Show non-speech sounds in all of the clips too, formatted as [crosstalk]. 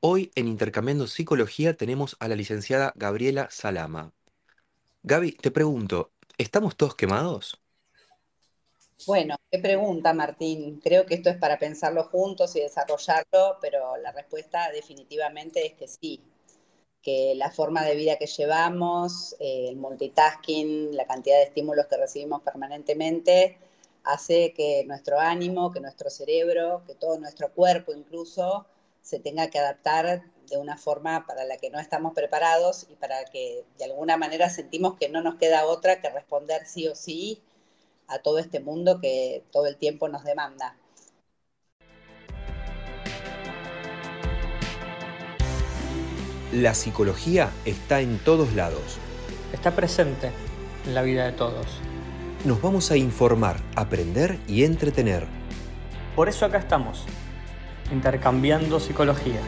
Hoy en Intercambiando Psicología tenemos a la licenciada Gabriela Salama. Gaby, te pregunto, ¿estamos todos quemados? Bueno, qué pregunta, Martín. Creo que esto es para pensarlo juntos y desarrollarlo, pero la respuesta definitivamente es que sí, que la forma de vida que llevamos, eh, el multitasking, la cantidad de estímulos que recibimos permanentemente, hace que nuestro ánimo, que nuestro cerebro, que todo nuestro cuerpo incluso, se tenga que adaptar de una forma para la que no estamos preparados y para que de alguna manera sentimos que no nos queda otra que responder sí o sí a todo este mundo que todo el tiempo nos demanda. La psicología está en todos lados. Está presente en la vida de todos. Nos vamos a informar, aprender y entretener. Por eso acá estamos, intercambiando psicología.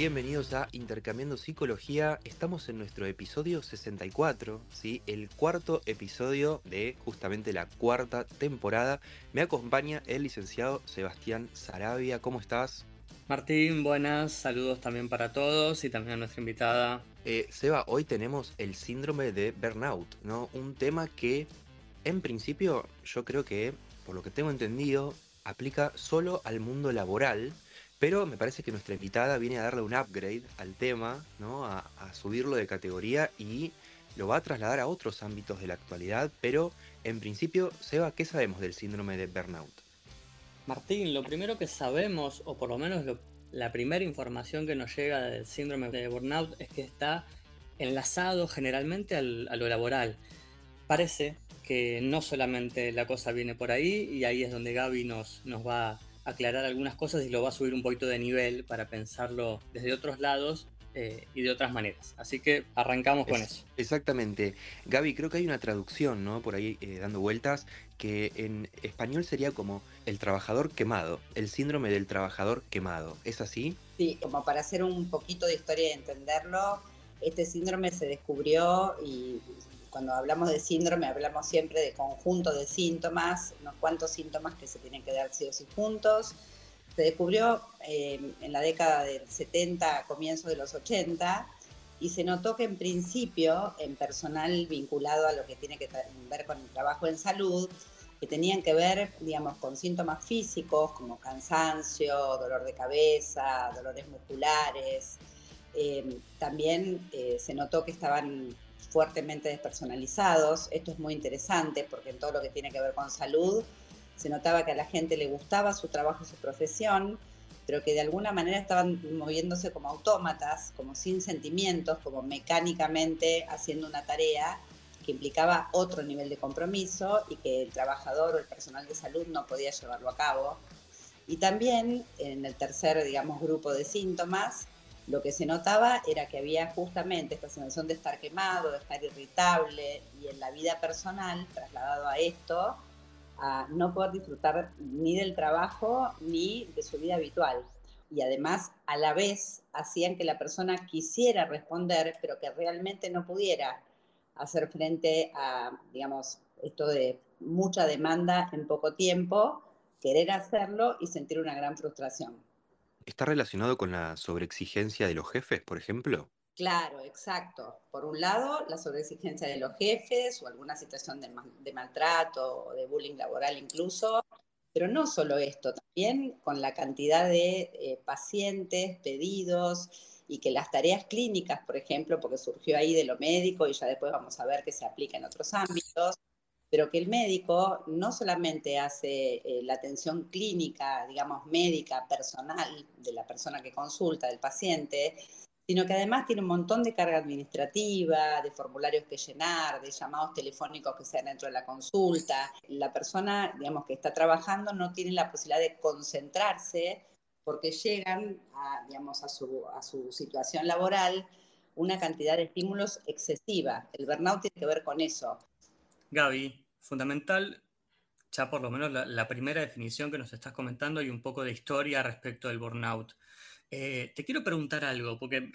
Bienvenidos a Intercambiando Psicología. Estamos en nuestro episodio 64, ¿sí? el cuarto episodio de justamente la cuarta temporada. Me acompaña el licenciado Sebastián Sarabia. ¿Cómo estás? Martín, buenas, saludos también para todos y también a nuestra invitada. Eh, Seba, hoy tenemos el síndrome de burnout, ¿no? Un tema que en principio yo creo que, por lo que tengo entendido, aplica solo al mundo laboral pero me parece que nuestra invitada viene a darle un upgrade al tema, ¿no? a, subirlo de categoría y lo va a trasladar a otros ámbitos de la actualidad. Pero en principio, Seba, ¿qué sabemos del síndrome de burnout? Martín, lo primero que sabemos, o por lo menos la primera información que nos llega del síndrome de burnout, es que está enlazado generalmente a lo laboral. Parece que no solamente la cosa viene por ahí, y ahí es donde Gaby nos, nos va aclarar algunas cosas y lo va a subir un poquito de nivel para pensarlo desde otros lados eh, y de otras maneras. Así que arrancamos con eso. Exactamente. Gaby, creo que hay una traducción, ¿no? Por ahí eh, dando vueltas, que en español sería como el trabajador quemado, el síndrome del trabajador quemado. ¿Es así? Sí, como para hacer un poquito de historia y entenderlo, este síndrome se descubrió y cuando hablamos de síndrome hablamos siempre de conjunto de síntomas, unos cuantos síntomas que se tienen que dar sí o sí juntos. Se descubrió eh, en la década del 70, comienzo de los 80, y se notó que en principio, en personal vinculado a lo que tiene que ver con el trabajo en salud, que tenían que ver, digamos, con síntomas físicos como cansancio, dolor de cabeza, dolores musculares. Eh, también eh, se notó que estaban fuertemente despersonalizados. Esto es muy interesante porque en todo lo que tiene que ver con salud se notaba que a la gente le gustaba su trabajo su profesión, pero que de alguna manera estaban moviéndose como autómatas, como sin sentimientos, como mecánicamente haciendo una tarea que implicaba otro nivel de compromiso y que el trabajador o el personal de salud no podía llevarlo a cabo. Y también en el tercer, digamos, grupo de síntomas, lo que se notaba era que había justamente esta sensación de estar quemado, de estar irritable y en la vida personal, trasladado a esto, a no poder disfrutar ni del trabajo ni de su vida habitual. Y además, a la vez, hacían que la persona quisiera responder, pero que realmente no pudiera hacer frente a, digamos, esto de mucha demanda en poco tiempo, querer hacerlo y sentir una gran frustración. ¿Está relacionado con la sobreexigencia de los jefes, por ejemplo? Claro, exacto. Por un lado, la sobreexigencia de los jefes o alguna situación de, maltrato o de bullying laboral incluso, pero no solo esto, también con la cantidad de eh, pacientes, pedidos y que las tareas clínicas, por ejemplo, porque surgió ahí de lo médico y ya después vamos a ver que se aplica en otros ámbitos, pero que el médico no solamente hace eh, la atención clínica, digamos, médica, personal de la persona que consulta, del paciente, sino que además tiene un montón de carga administrativa, de formularios que llenar, de llamados telefónicos que sean dentro de la consulta. La persona, digamos, que está trabajando no tiene la posibilidad de concentrarse porque llegan a, digamos, a, su, a su situación laboral una cantidad de estímulos excesiva. El burnout tiene que ver con eso. Gaby, fundamental, ya por lo menos la, primera definición que nos estás comentando y un poco de historia respecto del burnout. Eh, te quiero preguntar algo, porque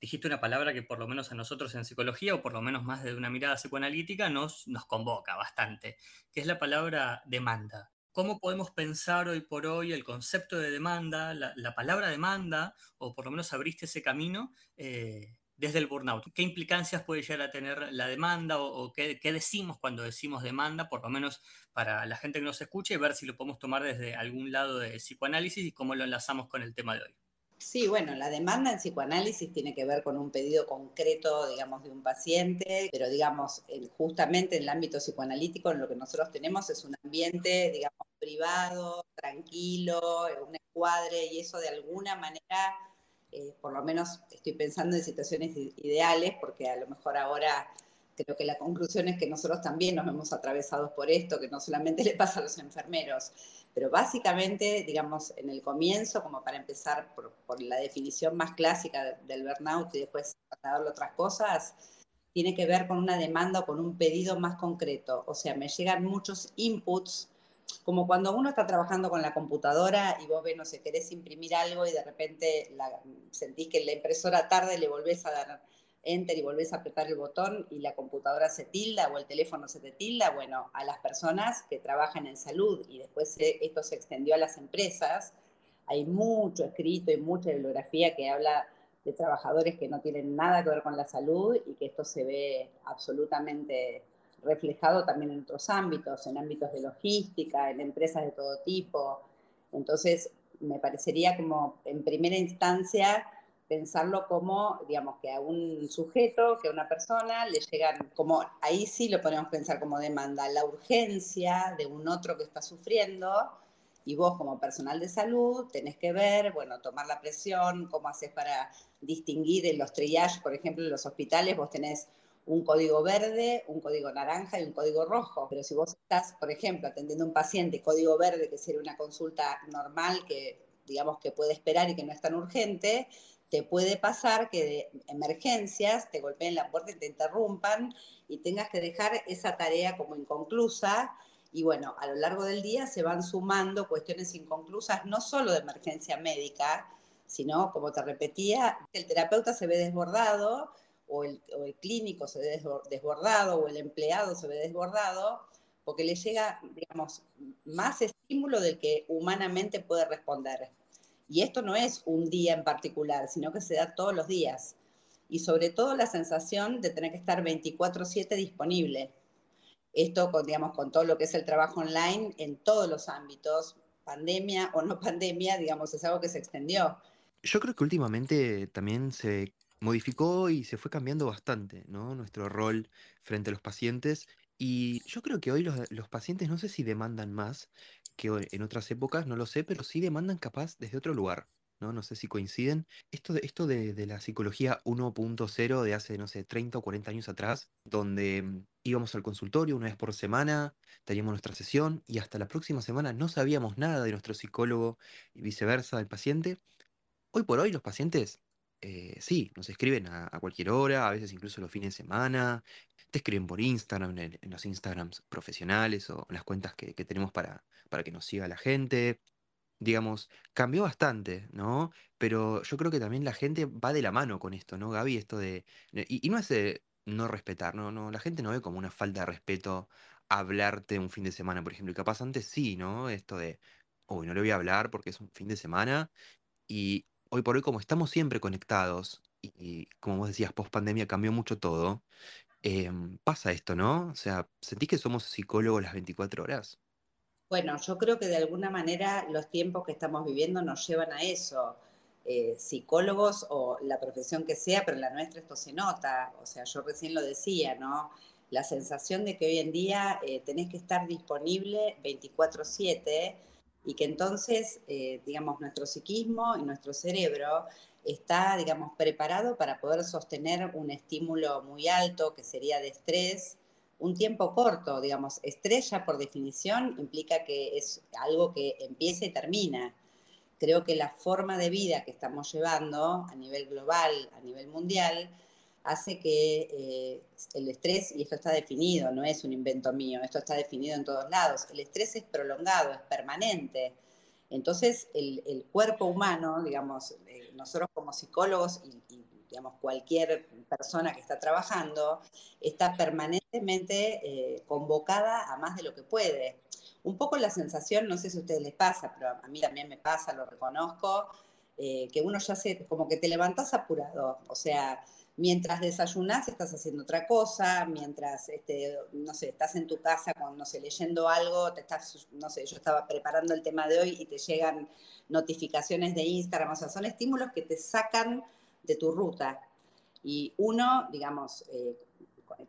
dijiste una palabra que por lo menos a nosotros en psicología, o por lo menos más de una mirada psicoanalítica, nos, nos convoca bastante, que es la palabra demanda. ¿Cómo podemos pensar hoy por hoy el concepto de demanda, la, palabra demanda, o por lo menos abriste ese camino eh, desde el burnout? ¿Qué implicancias puede llegar a tener la demanda o, qué, qué, decimos cuando decimos demanda, por lo menos para la gente que nos escuche, y ver si lo podemos tomar desde algún lado de psicoanálisis y cómo lo enlazamos con el tema de hoy? Sí, bueno, la demanda en psicoanálisis tiene que ver con un pedido concreto, digamos, de un paciente, pero digamos, justamente en el ámbito psicoanalítico lo que nosotros tenemos es un ambiente, digamos, privado, tranquilo, un escuadre y eso de alguna manera, eh, por lo menos estoy pensando en situaciones ideales, porque a lo mejor ahora creo que la conclusión es que nosotros también nos hemos atravesado por esto, que no solamente [laughs] le pasa a los enfermeros. Pero básicamente, digamos, en el comienzo, como para empezar por, la definición más clásica del burnout y después trasladarlo otras cosas, tiene que ver con una demanda o con un pedido más concreto. O sea, me llegan muchos inputs, como cuando uno está trabajando con la computadora y vos ves, no sé, querés imprimir algo y de repente sentís que la impresora tarde le volvés a dar enter y volvés a apretar el botón y la computadora se tilda o el teléfono se te tilda, bueno, a las personas que trabajan en salud y después esto se extendió a las empresas, hay mucho escrito y mucha bibliografía que habla de trabajadores que no tienen nada que ver con la salud y que esto se ve absolutamente reflejado también en otros ámbitos, en ámbitos de logística, en empresas de todo tipo. Entonces, me parecería como en primera instancia pensarlo como, digamos, que a un sujeto, que a una persona le llegan, como ahí sí lo podemos pensar como demanda, la urgencia de un otro que está sufriendo y vos como personal de salud tenés que ver, bueno, tomar la presión, cómo haces para distinguir en los triage, por ejemplo, en los hospitales vos tenés un código verde, un código naranja y un código rojo. Pero si vos estás, por ejemplo, atendiendo a un paciente código verde, que sería una consulta normal que digamos que puede esperar y que no es tan urgente, te puede pasar que de emergencias te golpeen la puerta y te interrumpan y tengas que dejar esa tarea como inconclusa. Y bueno, a lo largo del día se van sumando cuestiones inconclusas, no solo de emergencia médica, sino, como te repetía, el terapeuta se ve desbordado, o el, o el clínico se ve desbordado, o el empleado se ve desbordado, porque le llega, digamos, más estímulo del que humanamente puede responder. Y esto no es un día en particular, sino que se da todos los días. Y sobre todo la sensación de tener que estar 24/7 disponible. Esto, con, digamos, con todo lo que es el trabajo online en todos los ámbitos, pandemia o no pandemia, digamos, es algo que se extendió. Yo creo que últimamente también se modificó y se fue cambiando bastante, ¿no? Nuestro rol frente a los pacientes. Y yo creo que hoy los, los pacientes no sé si demandan más, que en otras épocas, no lo sé, pero sí demandan capaz desde otro lugar, ¿no? No sé si coinciden. Esto de, esto de, la psicología 1.0 de hace, no sé, 30 o 40 años atrás, donde mm, íbamos al consultorio una vez por semana, teníamos nuestra sesión y hasta la próxima semana no sabíamos nada de nuestro psicólogo y viceversa del paciente. Hoy por hoy los pacientes eh, sí, nos escriben a, cualquier hora, a veces incluso los fines de semana, te escriben por Instagram, en, los Instagrams profesionales o en las cuentas que, tenemos para, para que nos siga la gente. Digamos, cambió bastante, ¿no? Pero yo creo que también la gente va de la mano con esto, ¿no, Gaby? Esto de. Y, no es de no respetar, ¿no? No, la gente no ve como una falta de respeto hablarte un fin de semana, por ejemplo. Y capaz antes sí, ¿no? Esto de, uy, no le voy a hablar porque es un fin de semana. Y hoy por hoy, como estamos siempre conectados, y, como vos decías, post pandemia cambió mucho todo, em, pasa esto, ¿no? O sea, ¿sentís que somos psicólogos las 24 horas? Bueno, yo creo que de alguna manera los tiempos que estamos viviendo nos llevan a eso. Eh, psicólogos o la profesión que sea, pero la nuestra esto se nota. O sea, yo recién lo decía, ¿no? La sensación de que hoy en día eh, tenés que estar disponible 24/7 y que entonces, eh, digamos, nuestro psiquismo y nuestro cerebro está, digamos, preparado para poder sostener un estímulo muy alto, que sería de estrés, un tiempo corto, digamos, estrés ya por definición implica que es algo que empieza y termina. Creo que la forma de vida que estamos llevando a nivel global, a nivel mundial, hace que eh, el estrés, y esto está definido, no es un invento mío, esto está definido en todos lados, el estrés es prolongado, es permanente. Entonces, el, cuerpo humano, digamos, eh, nosotros como psicólogos y, digamos, cualquier persona que está trabajando, está permanentemente eh, convocada a más de lo que puede. Un poco la sensación, no sé si a ustedes les pasa, pero a mí también me pasa, lo reconozco, que uno ya se, como que te levantas apurado, o sea, mientras desayunas estás haciendo otra cosa, mientras, este, no sé, estás en tu casa con, no sé, leyendo algo, te estás, no sé, yo estaba preparando el tema de hoy y te llegan notificaciones de Instagram, o sea, son estímulos que te sacan de tu ruta. Y uno, digamos, eh,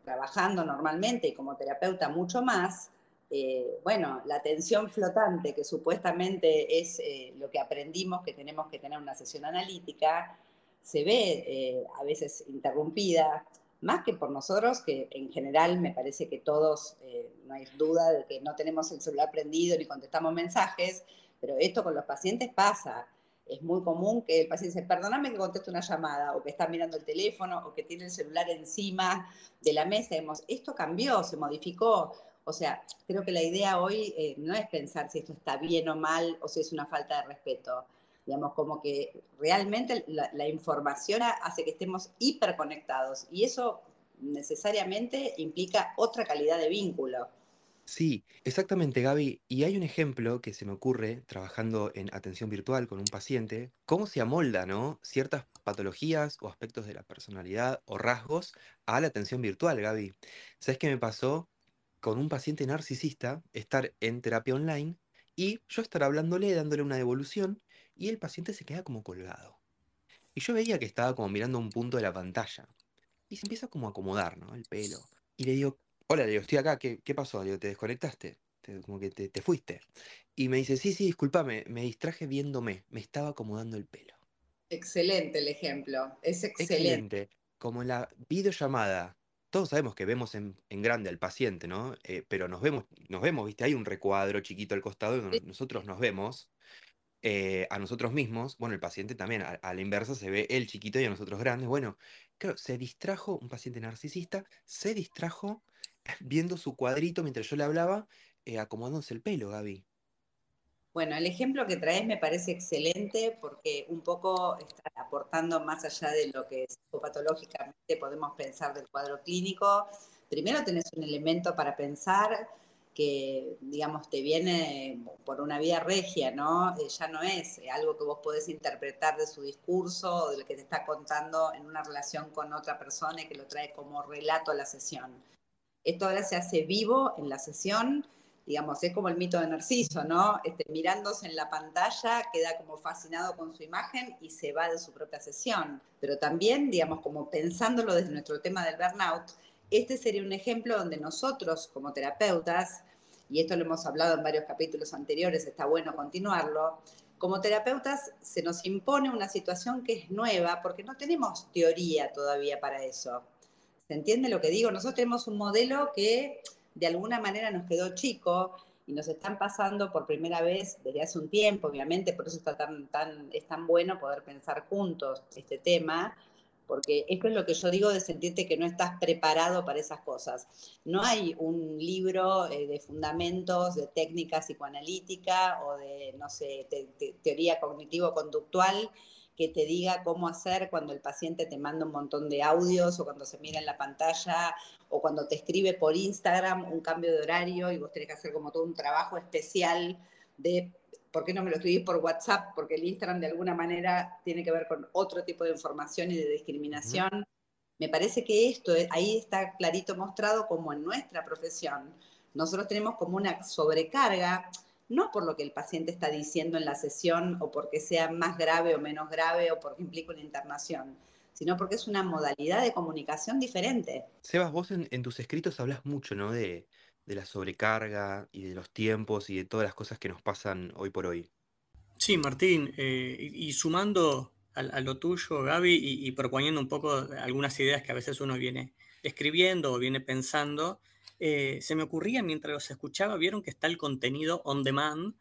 trabajando normalmente y como terapeuta mucho más, eh, bueno, la atención flotante, que supuestamente es eh, lo que aprendimos que tenemos que tener una sesión analítica, se ve eh, a veces interrumpida, más que por nosotros, que en general me parece que todos, eh, no hay duda de que no tenemos el celular prendido ni contestamos mensajes, pero esto con los pacientes pasa. Es muy común que el paciente dice, perdóname que conteste una llamada, o que está mirando el teléfono, o que tiene el celular encima de la mesa. esto cambió, se modificó. O sea, creo que la idea hoy eh, no es pensar si esto está bien o mal, o si es una falta de respeto Digamos, como que realmente la, información hace que estemos hiperconectados y eso necesariamente implica otra calidad de vínculo. Sí, exactamente, Gaby. Y hay un ejemplo que se me ocurre trabajando en atención virtual con un paciente, cómo se amolda, ¿no? Ciertas patologías o aspectos de la personalidad o rasgos a la atención virtual, Gaby. ¿Sabes qué me pasó? Con un paciente narcisista, estar en terapia online y yo estar hablándole, dándole una devolución y el paciente se queda como colgado. Y yo veía que estaba como mirando un punto de la pantalla. Y se empieza como a acomodar, ¿no? El pelo. Y le digo, hola, le digo, estoy acá, ¿qué, qué pasó? Le digo, ¿te desconectaste? como que te, te, fuiste. Y me dice, sí, sí, discúlpame, me distraje viéndome, me estaba acomodando el pelo. Excelente el ejemplo, es excelente. Excelente. Como en la videollamada, todos sabemos que vemos en, grande al paciente, ¿no? Eh, pero nos vemos, nos vemos, ¿viste? Hay un recuadro chiquito al costado y nosotros nos vemos. Eh, a nosotros mismos, bueno, el paciente también, a, la inversa, se ve el chiquito y a nosotros grandes. Bueno, claro, se distrajo, un paciente narcisista, se distrajo [laughs] viendo su cuadrito mientras yo le hablaba, eh, acomodándose el pelo, Gaby. Bueno, el ejemplo que traes me parece excelente porque un poco está aportando más allá de lo que psicopatológicamente podemos pensar del cuadro clínico. Primero tenés un elemento para pensar que, digamos, te viene por una vía regia, ¿no? Eh, ya no es algo que vos podés interpretar de su discurso o de lo que te está contando en una relación con otra persona y que lo trae como relato a la sesión. Esto ahora se hace vivo en la sesión, digamos, es como el mito de Narciso, ¿no? Este, mirándose en la pantalla, queda como fascinado con su imagen y se va de su propia sesión. Pero también, digamos, como pensándolo desde nuestro tema del burnout, este sería un ejemplo donde nosotros como terapeutas, y esto lo hemos hablado en varios capítulos anteriores, está bueno continuarlo, como terapeutas se nos impone una situación que es nueva porque no tenemos teoría todavía para eso. ¿Se entiende lo que digo? Nosotros tenemos un modelo que de alguna manera nos quedó chico y nos están pasando por primera vez desde hace un tiempo, obviamente, por eso está tan, tan, es tan bueno poder pensar juntos este tema, porque esto es lo que yo digo de sentirte que no estás preparado para esas cosas. No hay un libro eh, de fundamentos de técnica psicoanalítica o de, no sé, teoría cognitivo-conductual que te diga cómo hacer cuando el paciente te manda un montón de audios o cuando se mira en la pantalla o cuando te escribe por Instagram un cambio de horario y vos tenés que hacer como todo un trabajo especial de ¿por qué no me lo escribís por WhatsApp? Porque el Instagram de alguna manera tiene que ver con otro tipo de información y de discriminación. Me parece que esto ahí está clarito mostrado como en nuestra profesión nosotros tenemos como una sobrecarga, no por lo que el paciente está diciendo en la sesión o porque sea más grave o menos grave o porque implica una internación, sino porque es una modalidad de comunicación diferente. Sebas, vos en, en tus escritos hablas mucho, ¿no? De, de la sobrecarga y de los tiempos y de todas las cosas que nos pasan hoy por hoy. Sí, Martín, eh, y, sumando a, lo tuyo, Gaby, y, proponiendo un poco algunas ideas que a veces uno viene escribiendo o viene pensando, eh, se me ocurría mientras los escuchaba, vieron que está el contenido on demand,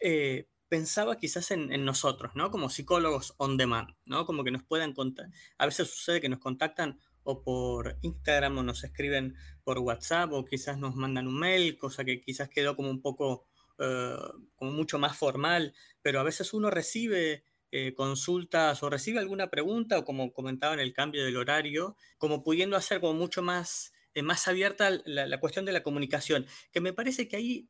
eh, pensaba quizás en, en, nosotros, ¿no? Como psicólogos on demand, ¿no? Como que nos puedan contar, a veces sucede que nos contactan o por Instagram o nos escriben por WhatsApp o quizás nos mandan un mail, cosa que quizás quedó como un poco, eh, como mucho más formal, pero a veces uno recibe eh, consultas o recibe alguna pregunta o como comentaba en el cambio del horario, como pudiendo hacer como mucho más, eh, más abierta la, la cuestión de la comunicación, que me parece que ahí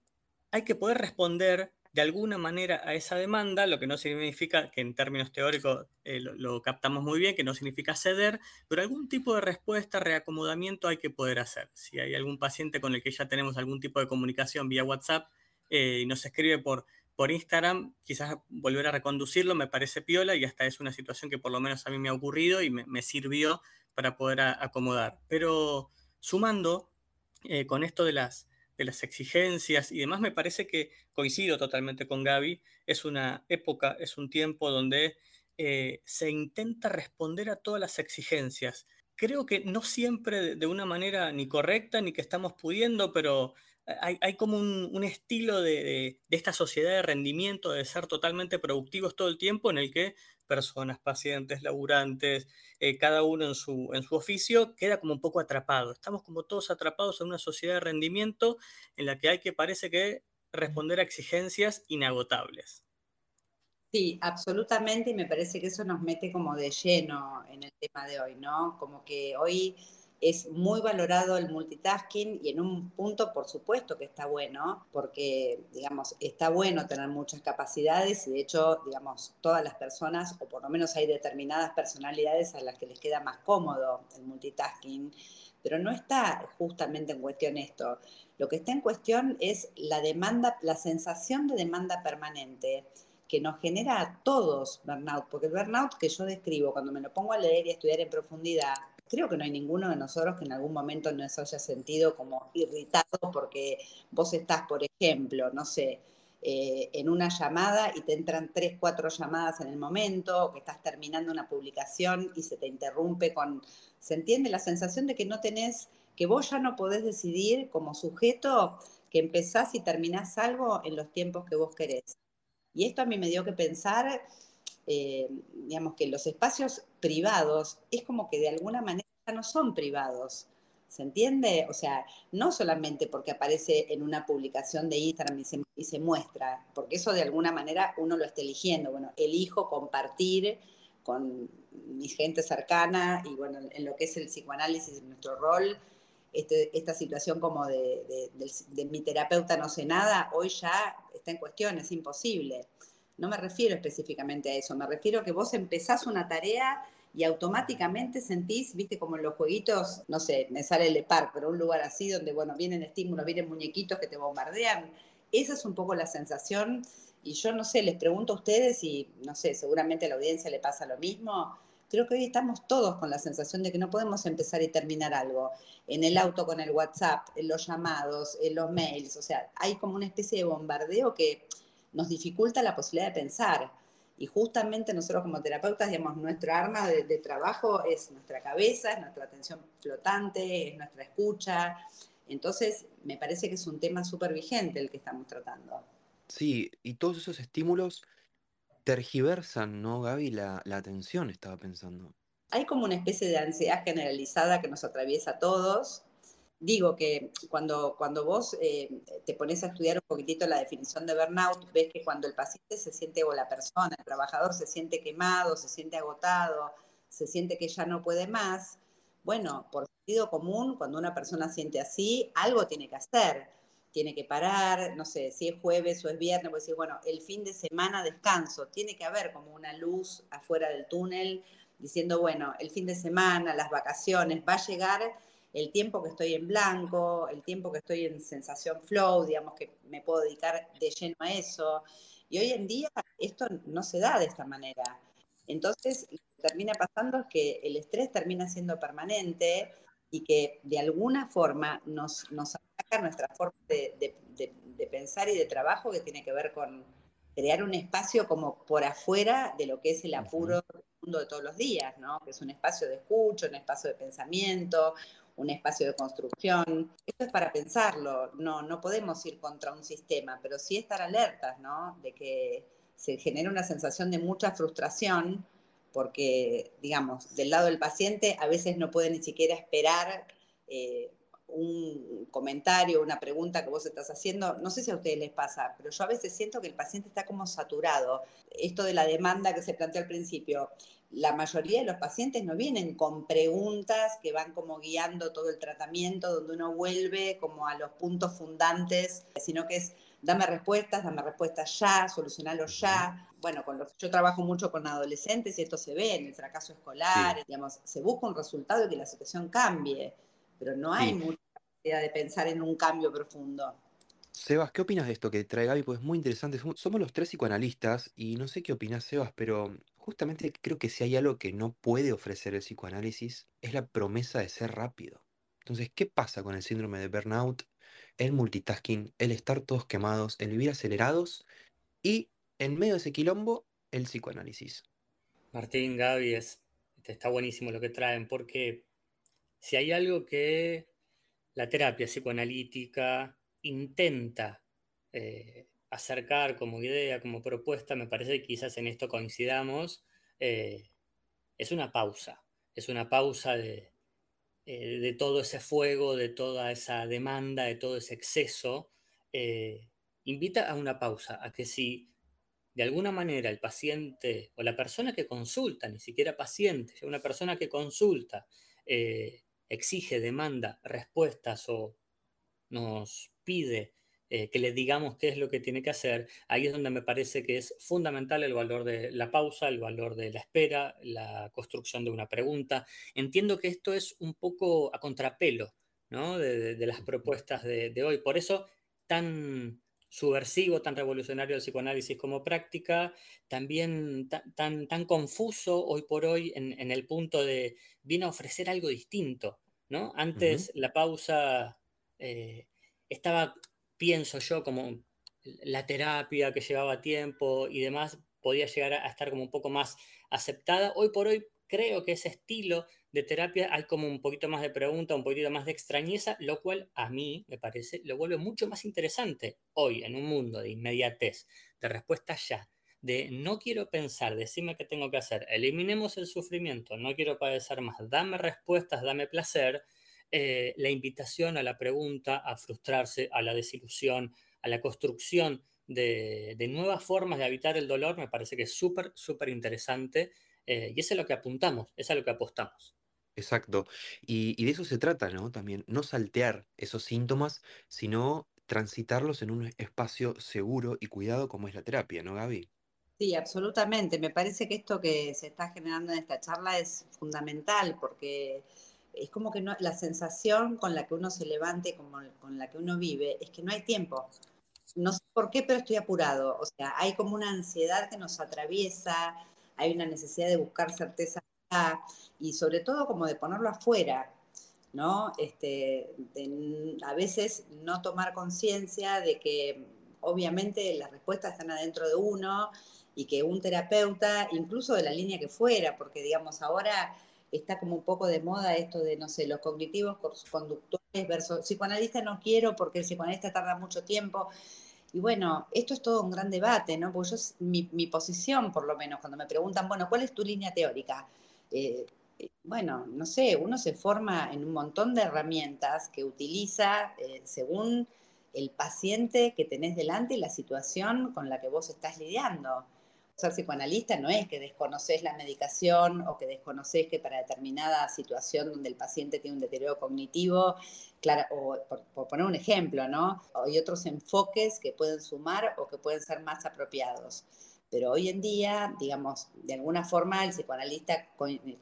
hay que poder responder de alguna manera a esa demanda, lo que no significa que en términos teóricos eh, lo, captamos muy bien, que no significa ceder, pero algún tipo de respuesta, reacomodamiento hay que poder hacer. Si hay algún paciente con el que ya tenemos algún tipo de comunicación vía WhatsApp eh, y nos escribe por, por Instagram, quizás volver a reconducirlo me parece piola y hasta es una situación que por lo menos a mí me ha ocurrido y me, sirvió para poder acomodar. Pero sumando eh, con esto de las de las exigencias y demás, me parece que coincido totalmente con Gaby, es una época, es un tiempo donde eh, se intenta responder a todas las exigencias. Creo que no siempre de una manera ni correcta ni que estamos pudiendo, pero hay, como un, estilo de, esta sociedad de rendimiento, de ser totalmente productivos todo el tiempo, en el que personas, pacientes, laburantes, eh, cada uno en su, en su oficio, queda como un poco atrapado. Estamos como todos atrapados en una sociedad de rendimiento en la que hay que, parece que, responder a exigencias inagotables. Sí, absolutamente, y me parece que eso nos mete como de lleno en el tema de hoy, ¿no? Como que hoy es muy valorado el multitasking y en un punto, por supuesto que está bueno, porque, digamos, está bueno tener muchas capacidades y de hecho, digamos, todas las personas, o por lo menos hay determinadas personalidades a las que les queda más cómodo el multitasking, pero no está justamente en cuestión esto. Lo que está en cuestión es la demanda, la sensación de demanda permanente que nos genera a todos burnout, porque el burnout que yo describo cuando me lo pongo a leer y estudiar en profundidad, creo que no hay ninguno de nosotros que en algún momento no se haya sentido como irritado porque vos estás, por ejemplo, no sé, eh, en una llamada y te entran tres, cuatro llamadas en el momento, o que estás terminando una publicación y se te interrumpe con, ¿se entiende? La sensación de que no tenés, que vos ya no podés decidir como sujeto que empezás y terminás algo en los tiempos que vos querés. Y esto a mí me dio que pensar eh, digamos que los espacios privados es como que de alguna manera no son privados. ¿Se entiende? O sea, no solamente porque aparece en una publicación de Instagram y se, muestra, porque eso de alguna manera uno lo está eligiendo. Bueno, elijo compartir con mi gente cercana y bueno, en lo que es el psicoanálisis, nuestro rol, este, esta situación como de, de, mi terapeuta no sé nada, hoy ya está en cuestión, es imposible. No me refiero específicamente a eso, me refiero a que vos empezás una tarea y automáticamente sentís, viste, como en los jueguitos, no sé, me sale el par, pero un lugar así donde, bueno, vienen estímulos, vienen muñequitos que te bombardean. Esa es un poco la sensación y yo no sé, les pregunto a ustedes y no sé, seguramente a la audiencia le pasa lo mismo. Creo que hoy estamos todos con la sensación de que no podemos empezar y terminar algo. En el auto con el WhatsApp, en los llamados, en los mails, o sea, hay como una especie de bombardeo que nos dificulta la posibilidad de pensar. Y justamente nosotros como terapeutas, digamos, nuestra arma de, trabajo es nuestra cabeza, es nuestra atención flotante, es nuestra escucha. Entonces, me parece que es un tema súper vigente el que estamos tratando. Sí, y todos esos estímulos tergiversan, ¿no, Gaby? La, la atención, estaba pensando. Hay como una especie de ansiedad generalizada que nos atraviesa a todos, digo que cuando, cuando vos eh, te pones a estudiar un poquitito la definición de burnout, ves que cuando el paciente se siente, o la persona, el trabajador se siente quemado, se siente agotado, se siente que ya no puede más, bueno, por sentido común, cuando una persona siente así, algo tiene que hacer. Tiene que parar, no sé, si es jueves o es viernes, puede decir, bueno, el fin de semana descanso. Tiene que haber como una luz afuera del túnel diciendo, bueno, el fin de semana, las vacaciones, va a llegar el tiempo que estoy en blanco, el tiempo que estoy en sensación flow, digamos que me puedo dedicar de lleno a eso. Y hoy en día esto no se da de esta manera. Entonces, lo que termina pasando es que el estrés termina siendo permanente y que de alguna forma nos, nos ataca nuestra forma de, pensar y de trabajo que tiene que ver con crear un espacio como por afuera de lo que es el apuro del mundo de todos los días, ¿no? Que es un espacio de escucha, un espacio de pensamiento, un espacio de construcción. Esto es para pensarlo, no, no podemos ir contra un sistema, pero sí estar alertas, ¿no? De que se genera una sensación de mucha frustración porque, digamos, del lado del paciente a veces no puede ni siquiera esperar eh, un comentario, una pregunta que vos estás haciendo. No sé si a ustedes les pasa, pero yo a veces siento que el paciente está como saturado. Esto de la demanda que se planteó al principio, la mayoría de los pacientes no vienen con preguntas que van como guiando todo el tratamiento, donde uno vuelve como a los puntos fundantes, sino que es dame respuestas, dame respuestas ya, solucionalo ya. Bueno, con los, yo trabajo mucho con adolescentes y esto se ve en el fracaso escolar, digamos, se busca un resultado y que la situación cambie, pero no hay mucha idea de pensar en un cambio profundo. Sebas, ¿qué opinas de esto que trae Gaby? Pues es muy interesante. Somos los tres psicoanalistas y no sé qué opinas, Sebas, pero justamente creo que si hay algo que no puede ofrecer el psicoanálisis es la promesa de ser rápido. Entonces, ¿qué pasa con el síndrome de burnout el multitasking, el estar todos quemados, el vivir acelerados y en medio de ese quilombo, el psicoanálisis. Martín, Gaby, está buenísimo lo que traen, porque si hay algo que la terapia psicoanalítica intenta eh, acercar como idea, como propuesta, me parece que quizás en esto coincidamos, eh, es una pausa, es una pausa de, eh, de todo ese fuego, de toda esa demanda, de todo ese exceso, invita a una pausa, a que si de alguna manera el paciente o la persona que consulta, ni siquiera paciente, una persona que consulta, exige, demanda respuestas o nos pide eh, que le digamos qué es lo que tiene que hacer, ahí es donde me parece que es fundamental el valor de la pausa, el valor de la espera, la construcción de una pregunta. Entiendo que esto es un poco a contrapelo ¿no? de, las propuestas de, hoy. Por eso, tan subversivo, tan revolucionario el psicoanálisis como práctica, también tan, tan, confuso hoy por hoy en, el punto de viene a ofrecer algo distinto. ¿No? Antes la pausa eh, estaba pienso yo como la terapia que llevaba tiempo y demás podía llegar a estar como un poco más aceptada. Hoy por hoy creo que ese estilo de terapia hay como un poquito más de pregunta, un poquito más de extrañeza, lo cual a mí me parece lo vuelve mucho más interesante hoy en un mundo de inmediatez, de respuesta ya, de no quiero pensar, decime qué tengo que hacer, eliminemos el sufrimiento, no quiero padecer más, dame respuestas, dame placer, eh, la invitación a la pregunta, a frustrarse, a la desilusión, a la construcción de, nuevas formas de habitar el dolor, me parece que es súper, súper interesante eh, y eso es lo que apuntamos, es a lo que apostamos. Exacto. Y, y, de eso se trata, ¿no? También, no saltear esos síntomas, sino transitarlos en un espacio seguro y cuidado como es la terapia, ¿no, Gaby? Sí, absolutamente. Me parece que esto que se está generando en esta charla es fundamental porque es como que no, la sensación con la que uno se levante, como, con la que uno vive, es que no hay tiempo. No sé por qué, pero estoy apurado. O sea, hay como una ansiedad que nos atraviesa, hay una necesidad de buscar certeza y sobre todo como de ponerlo afuera, ¿no? Este, a veces no tomar conciencia de que obviamente las respuestas están adentro de uno y que un terapeuta, incluso de la línea que fuera, porque digamos ahora está como un poco de moda esto de, no sé, los cognitivos conductores versus psicoanalista no quiero porque el psicoanalista tarda mucho tiempo. Y bueno, esto es todo un gran debate, ¿no? Porque yo, mi, posición, por lo menos, cuando me preguntan, bueno, ¿cuál es tu línea teórica? Eh, eh, bueno, no sé, uno se forma en un montón de herramientas que utiliza eh, según el paciente que tenés delante y la situación con la que vos estás lidiando ser psicoanalista no es que desconoces la medicación o que desconoces que para determinada situación donde el paciente tiene un deterioro cognitivo, claro, o por, poner un ejemplo, ¿no? Hay otros enfoques que pueden sumar o que pueden ser más apropiados. Pero hoy en día, digamos, de alguna forma el psicoanalista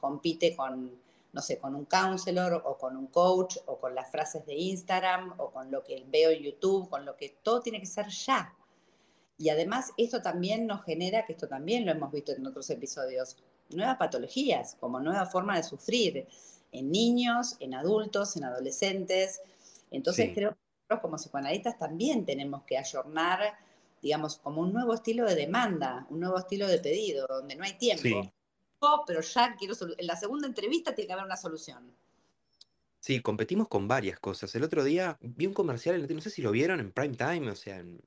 compite con, no sé, con un counselor o con un coach o con las frases de Instagram o con lo que veo en YouTube, con lo que todo tiene que ser ya. Y además esto también nos genera, que esto también lo hemos visto en otros episodios, nuevas patologías, como nueva forma de sufrir en niños, en adultos, en adolescentes. Entonces creo que nosotros como psicoanalistas también tenemos que ayornar, digamos, como un nuevo estilo de demanda, un nuevo estilo de pedido, donde no hay tiempo. pero ya quiero en la segunda entrevista tiene que haber una solución. Sí, competimos con varias cosas. El otro día vi un comercial, no sé si lo vieron en prime time, o sea, en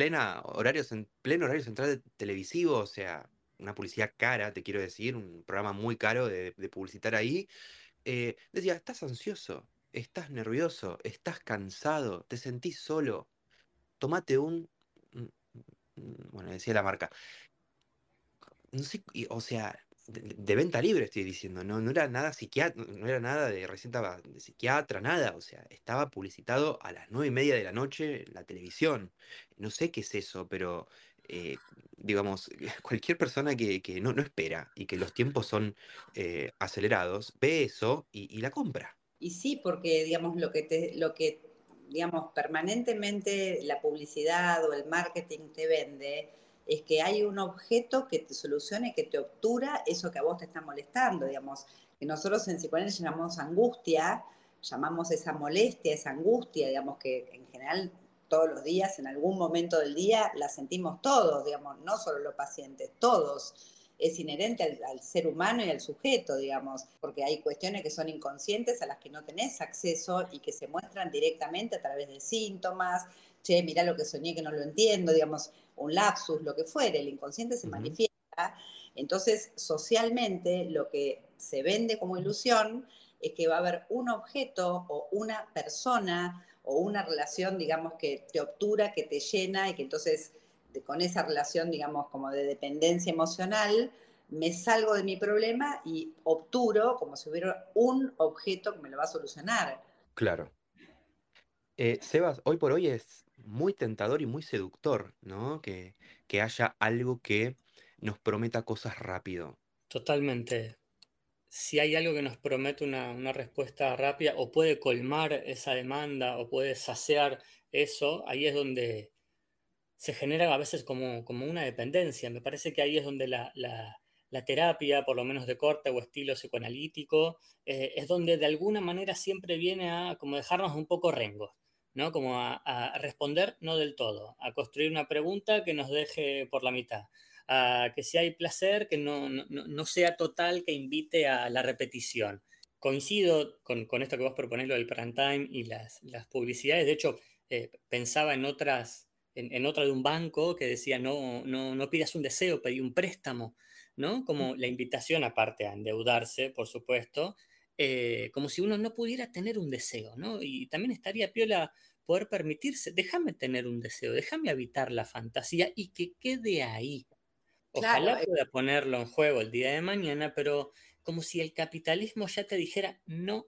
plena horario, pleno horario central televisivo, o sea, una publicidad cara, te quiero decir, un programa muy caro de, publicitar ahí, eh, decía, estás ansioso, estás nervioso, estás cansado, te sentís solo, tomate un, mm, mm, bueno, decía la marca, no sé, o sea, de, venta libre estoy diciendo, no, no era nada psiquiatra, no era nada de receta de psiquiatra, nada, o sea, estaba publicitado a las nueve y media de la noche en la televisión. No sé qué es eso, pero eh, digamos, [laughs] cualquier persona que, que no, no espera y que los tiempos son eh, acelerados, ve eso y, y la compra. Y sí, porque digamos lo que te, lo que digamos permanentemente la publicidad o el marketing te vende es que hay un objeto que te solucione, que te obtura eso que a vos te está molestando, digamos, que nosotros en psicoanálisis llamamos angustia, llamamos esa molestia, esa angustia, digamos que en general todos los días, en algún momento del día, la sentimos todos, digamos, no solo los pacientes, todos. Es inherente al, al, ser humano y al sujeto, digamos, porque hay cuestiones que son inconscientes a las que no tenés acceso y que se muestran directamente a través de síntomas, che, mirá lo que soñé que no lo entiendo, digamos, un lapsus, lo que fuere, el inconsciente se uh -huh. manifiesta. Entonces, socialmente, lo que se vende como ilusión es que va a haber un objeto o una persona o una relación, digamos, que te obtura, que te llena y que entonces de, con esa relación, digamos, como de dependencia emocional, me salgo de mi problema y obturo como si hubiera un objeto que me lo va a solucionar. Claro. Eh, Sebas, hoy por hoy es muy tentador y muy seductor, ¿no? Que, que haya algo que nos prometa cosas rápido. Totalmente. Si hay algo que nos promete una, una respuesta rápida o puede colmar esa demanda o puede saciar eso, ahí es donde se genera a veces como, como una dependencia. Me parece que ahí es donde la, la, terapia, por lo menos de corte o estilo psicoanalítico, eh, es donde de alguna manera siempre viene a como dejarnos un poco rengos, ¿no? Como a, a, responder no del todo, a construir una pregunta que nos deje por la mitad, a que si hay placer, que no, no, no sea total, que invite a la repetición. Coincido con, con esto que vos proponés, lo del prime time y las, las publicidades. De hecho, eh, pensaba en otras en, en, otra de un banco que decía no, no, no pidas un deseo, pedí un préstamo, ¿no? Como la invitación aparte a endeudarse, por supuesto, eh, como si uno no pudiera tener un deseo, ¿no? Y también estaría piola poder permitirse, déjame tener un deseo, déjame habitar la fantasía y que quede ahí. Ojalá claro. pueda ponerlo en juego el día de mañana, pero como si el capitalismo ya te dijera, no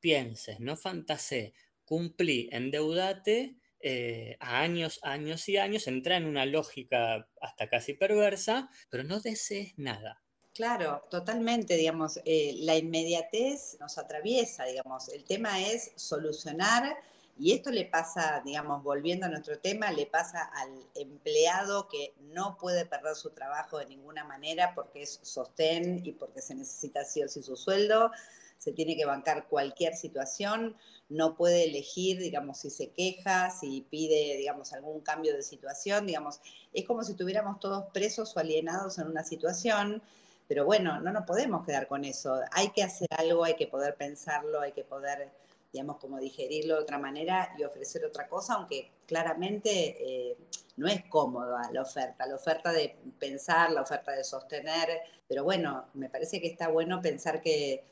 pienses, no fantasee, cumplí, endeudate, eh, a años, años y años, entra en una lógica hasta casi perversa, pero no desees nada. Claro, totalmente, digamos, eh, la inmediatez nos atraviesa, digamos, el tema es solucionar y esto le pasa, digamos, volviendo a nuestro tema, le pasa al empleado que no puede perder su trabajo de ninguna manera porque es sostén y porque se necesita sí o sí su sueldo, se tiene que bancar cualquier situación, no puede elegir, digamos, si se queja, si pide, digamos, algún cambio de situación, digamos, es como si tuviéramos todos presos o alienados en una situación, pero bueno, no nos podemos quedar con eso, hay que hacer algo, hay que poder pensarlo, hay que poder, digamos, como digerirlo de otra manera y ofrecer otra cosa, aunque claramente eh, no es cómoda la oferta, la oferta de pensar, la oferta de sostener, pero bueno, me parece que está bueno pensar que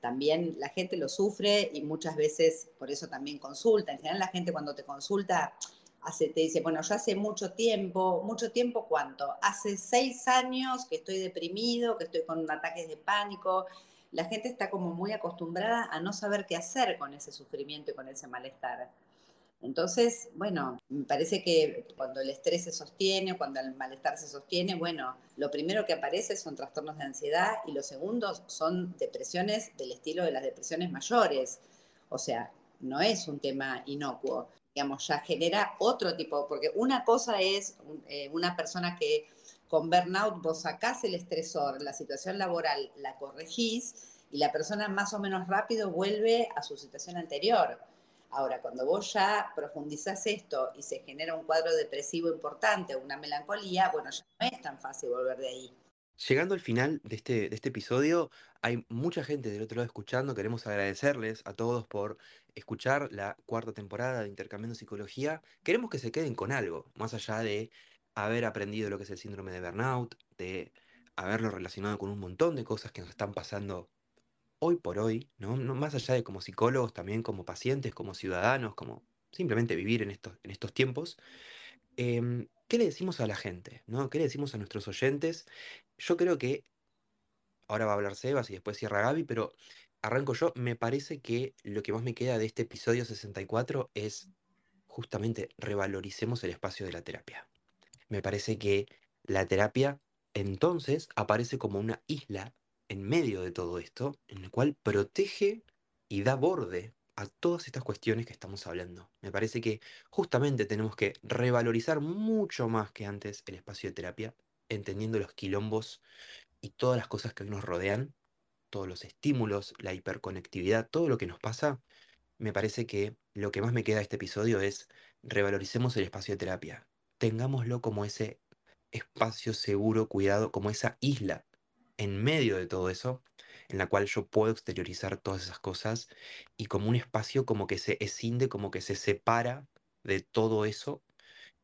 también la gente lo sufre y muchas veces por eso también consulta. En general la gente cuando te consulta hace, te dice, bueno, yo hace mucho tiempo, mucho tiempo cuánto, hace seis años que estoy deprimido, que estoy con ataques de pánico. La gente está como muy acostumbrada a no saber qué hacer con ese sufrimiento y con ese malestar. Entonces, bueno, me parece que cuando el estrés se sostiene, cuando el malestar se sostiene, bueno, lo primero que aparece son trastornos de ansiedad y los segundos son depresiones del estilo de las depresiones mayores. O sea, no es un tema inocuo, digamos, ya genera otro tipo, porque una cosa es eh, una persona que con burnout vos sacás el estresor, la situación laboral la corregís y la persona más o menos rápido vuelve a su situación anterior Ahora, cuando vos ya profundizás esto y se genera un cuadro depresivo importante, una melancolía, bueno, ya no es tan fácil volver de ahí. Llegando al final de este, de este episodio, hay mucha gente del otro lado escuchando. Queremos agradecerles a todos por escuchar la cuarta temporada de Intercambiando Psicología. Queremos que se queden con algo, más allá de haber aprendido lo que es el síndrome de burnout, de haberlo relacionado con un montón de cosas que nos están pasando hoy por hoy, ¿no? No- más allá de como psicólogos, también como pacientes, como ciudadanos, como simplemente vivir en estos, en estos tiempos. Em, ¿qué le decimos a la gente? ¿no? ¿Qué le decimos a nuestros oyentes? Yo creo que ahora va a hablar Sebas y después cierra Gaby, pero arranco yo. Me parece que lo que más me queda de este episodio 64 es justamente revaloricemos el espacio de la terapia. Me parece que la terapia entonces aparece como una isla en medio de todo esto, en la cual protege y da borde a todas estas cuestiones que estamos hablando. Me parece que justamente tenemos que revalorizar mucho más que antes el espacio de terapia, entendiendo los quilombos y todas las cosas que nos rodean, todos los estímulos, la hiperconectividad, todo lo que nos pasa me parece que lo que más me queda de este episodio es revaloricemos el espacio de terapia. Tengámoslo como ese espacio seguro, cuidado, como esa isla en medio de todo eso, en la cual yo puedo exteriorizar todas esas cosas y como un espacio como que se escinde, como que se separa de todo eso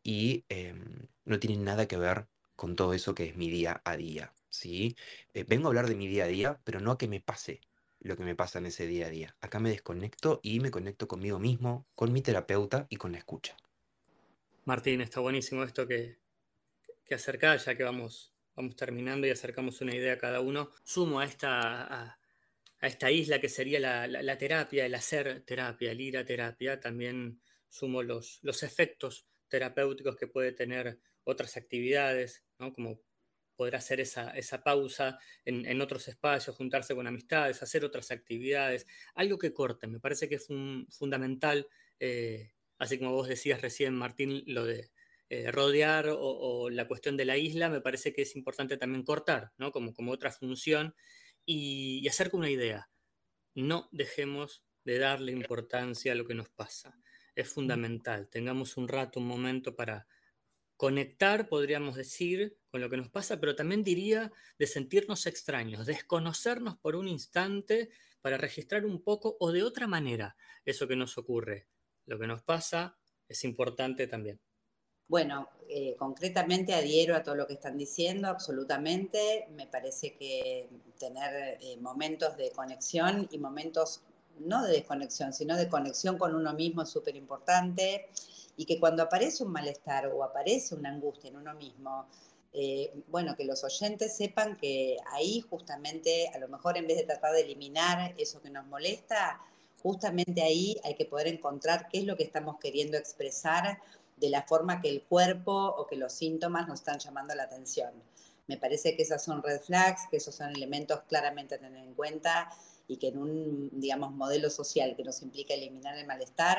y em, no tiene nada que ver con todo eso que es mi día a día, ¿sí? Eh, vengo a hablar de mi día a día, pero no a que me pase lo que me pasa en ese día a día. Acá me desconecto y me conecto conmigo mismo, con mi terapeuta y con la escucha. Martín, está buenísimo esto que, que acercás, ya que vamos, vamos terminando y acercamos una idea a cada uno. Sumo a esta, a, esta isla que sería la, la, la, terapia, el hacer terapia, el ir a terapia, también sumo los, los efectos terapéuticos que puede tener otras actividades, como poder hacer esa, pausa en, en, otros espacios, juntarse con amistades, hacer otras actividades, algo que corte. Me parece que es un, fundamental, eh, así como vos decías recién, Martín, lo de eh, rodear o, o, la cuestión de la isla, me parece que es importante también cortar, como otra función y, y hacer con una idea. No dejemos de darle importancia a lo que nos pasa. Es fundamental. Tengamos un rato, un momento para conectar, podríamos decir, con lo que nos pasa, pero también diría de sentirnos extraños, desconocernos por un instante para registrar un poco o de otra manera eso que nos ocurre. Lo que nos pasa es importante también. Bueno, eh, concretamente adhiero a todo lo que están diciendo, absolutamente. Me parece que tener eh, momentos de conexión y momentos no de desconexión, sino de conexión con uno mismo es súper importante y que cuando aparece un malestar o aparece una angustia en uno mismo, eh, bueno, que los oyentes sepan que ahí justamente, a lo mejor en vez de tratar de eliminar eso que nos molesta, justamente ahí hay que poder encontrar qué es lo que estamos queriendo expresar de la forma que el cuerpo o que los síntomas nos están llamando la atención. Me parece que esas son red flags, que esos son elementos claramente a tener en cuenta y que en un, digamos, modelo social que nos implica eliminar el malestar,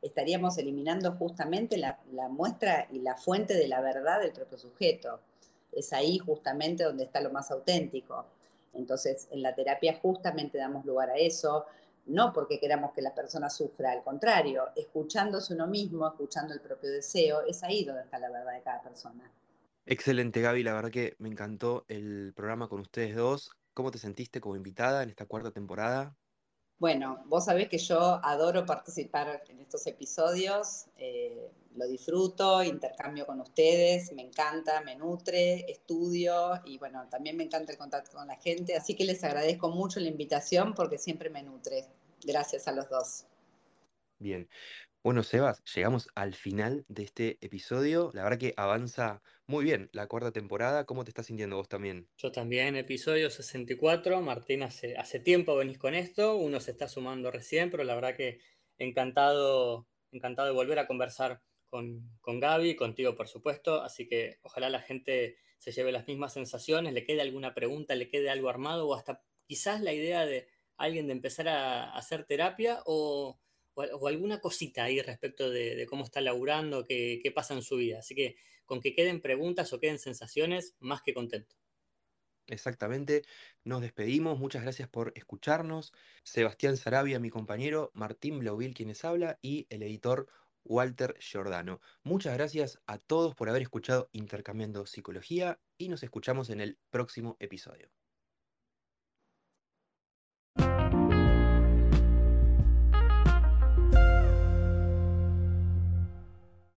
estaríamos eliminando justamente la, la, muestra y la fuente de la verdad del propio sujeto. Es ahí justamente donde está lo más auténtico. Entonces, en la terapia justamente damos lugar a eso, no porque queramos que la persona sufra, al contrario, escuchándose uno mismo, escuchando el propio deseo, es ahí donde está la verdad de cada persona. Excelente, Gaby, la verdad que me encantó el programa con ustedes dos. ¿Cómo te sentiste como invitada en esta cuarta temporada? Bueno, vos sabés que yo adoro participar en estos episodios, eh, lo disfruto, intercambio con ustedes, me encanta, me nutre, estudio y bueno, también me encanta el contacto con la gente, así que les agradezco mucho la invitación porque siempre me nutre. Gracias a los dos. Bien. Bueno, Sebas, llegamos al final de este episodio. La verdad que avanza muy bien la cuarta temporada. ¿Cómo te estás sintiendo vos también? Yo también, episodio 64. Martín, hace, hace tiempo venís con esto. Uno se está sumando recién, pero la verdad que encantado, encantado de volver a conversar con, con Gaby, contigo por supuesto. Así que ojalá la gente se lleve las mismas sensaciones, le quede alguna pregunta, le quede algo armado o hasta quizás la idea de alguien de empezar a hacer terapia o o, alguna cosita ahí respecto de, de cómo está laburando, qué, qué, pasa en su vida. Así que con que queden preguntas o queden sensaciones, más que contento. Exactamente, nos despedimos, muchas gracias por escucharnos. Sebastián Sarabia, mi compañero, Martín Blauvil, quienes habla, y el editor Walter Giordano. Muchas gracias a todos por haber escuchado Intercambiando Psicología y nos escuchamos en el próximo episodio.